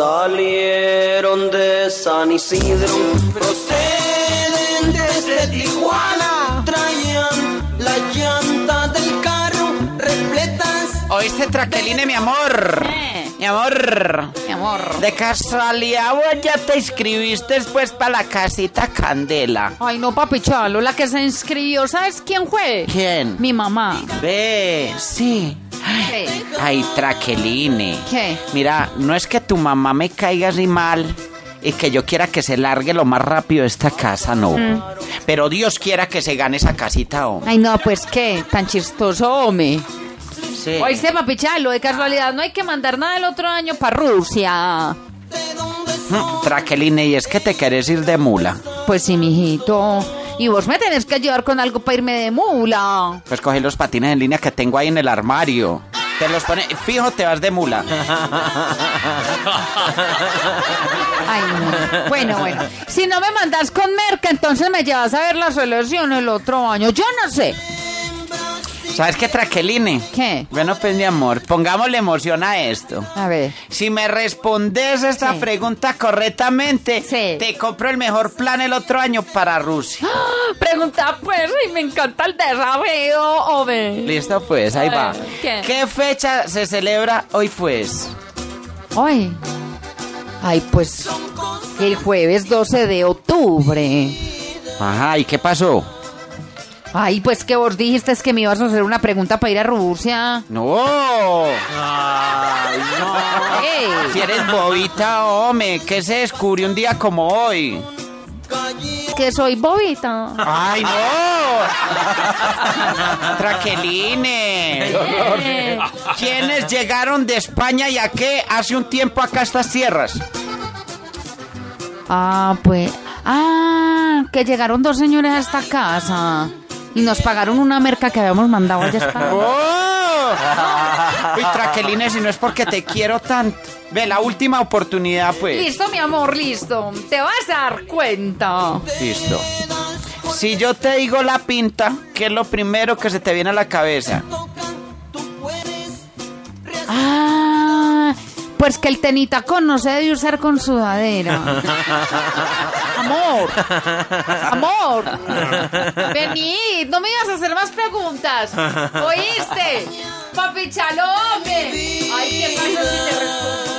salieron de San Isidro, proceden desde Tijuana, traían la llanta del carro repletas. ¿Oíste, Traqueline, mi amor? Eh. Mi amor. Mi amor. De casualidad, vos ya te inscribiste después para la casita Candela. Ay, no, papi Chalo, la que se inscribió, ¿sabes quién fue? ¿Quién? Mi mamá. Ve, sí. ¿Qué? Ay, Traqueline. ¿Qué? Mira, no es que tu mamá me caiga así mal y que yo quiera que se largue lo más rápido de esta casa, no. Mm. Pero Dios quiera que se gane esa casita, oh. Ay, no, pues qué, tan chistoso, hombre. Sí. Oíste, papi Chalo, de casualidad no hay que mandar nada el otro año para Rusia. Mm, Traqueline, y es que te querés ir de mula. Pues sí, mijito. Y vos me tenés que ayudar con algo para irme de mula. Pues coge los patines en línea que tengo ahí en el armario. Te los pone, fijo, te vas de mula. Ay, no. Bueno, bueno. Si no me mandas con merca, entonces me llevas a ver la selección el otro año. Yo no sé. ¿Sabes qué, Traqueline? ¿Qué? Bueno, pues mi amor, pongámosle emoción a esto. A ver. Si me respondes esta Sí. pregunta correctamente, Sí. te compro el mejor plan el otro año para Rusia. Pregunta pues, y me encanta el desafío, ove. Listo, pues, ahí va. ¿Qué? ¿Qué fecha se celebra hoy, pues? Ay. Ay, pues el jueves 12 de octubre. Ajá, ¿y qué pasó? Ay, pues que vos dijiste es que me ibas a hacer una pregunta para ir a Rusia. ¡No! Ay, no. Ey, Si eres bobita, hombre, ¿qué se descubrió un día como hoy? que soy bobita. ¡Ay, no! Traqueline. ¿Quiénes llegaron de España y a qué hace un tiempo acá a estas tierras? Ah, pues. Ah, que llegaron dos señores a esta casa. Y nos pagaron una merca que habíamos mandado allá a España. ¡Oh! Uy, Traqueline, si no es porque te quiero tanto. Ve, la última oportunidad, pues. Listo, mi amor, listo. Te vas a dar cuenta. Listo. Si yo te digo la pinta, ¿qué es lo primero que se te viene a la cabeza? Ah, pues que el tenitacón no se debe usar con sudadera. Amor, amor. Venid, no me ibas a hacer más preguntas. ¿Oíste? Papi Chalome. Ay, ¿qué pasa si te respondo?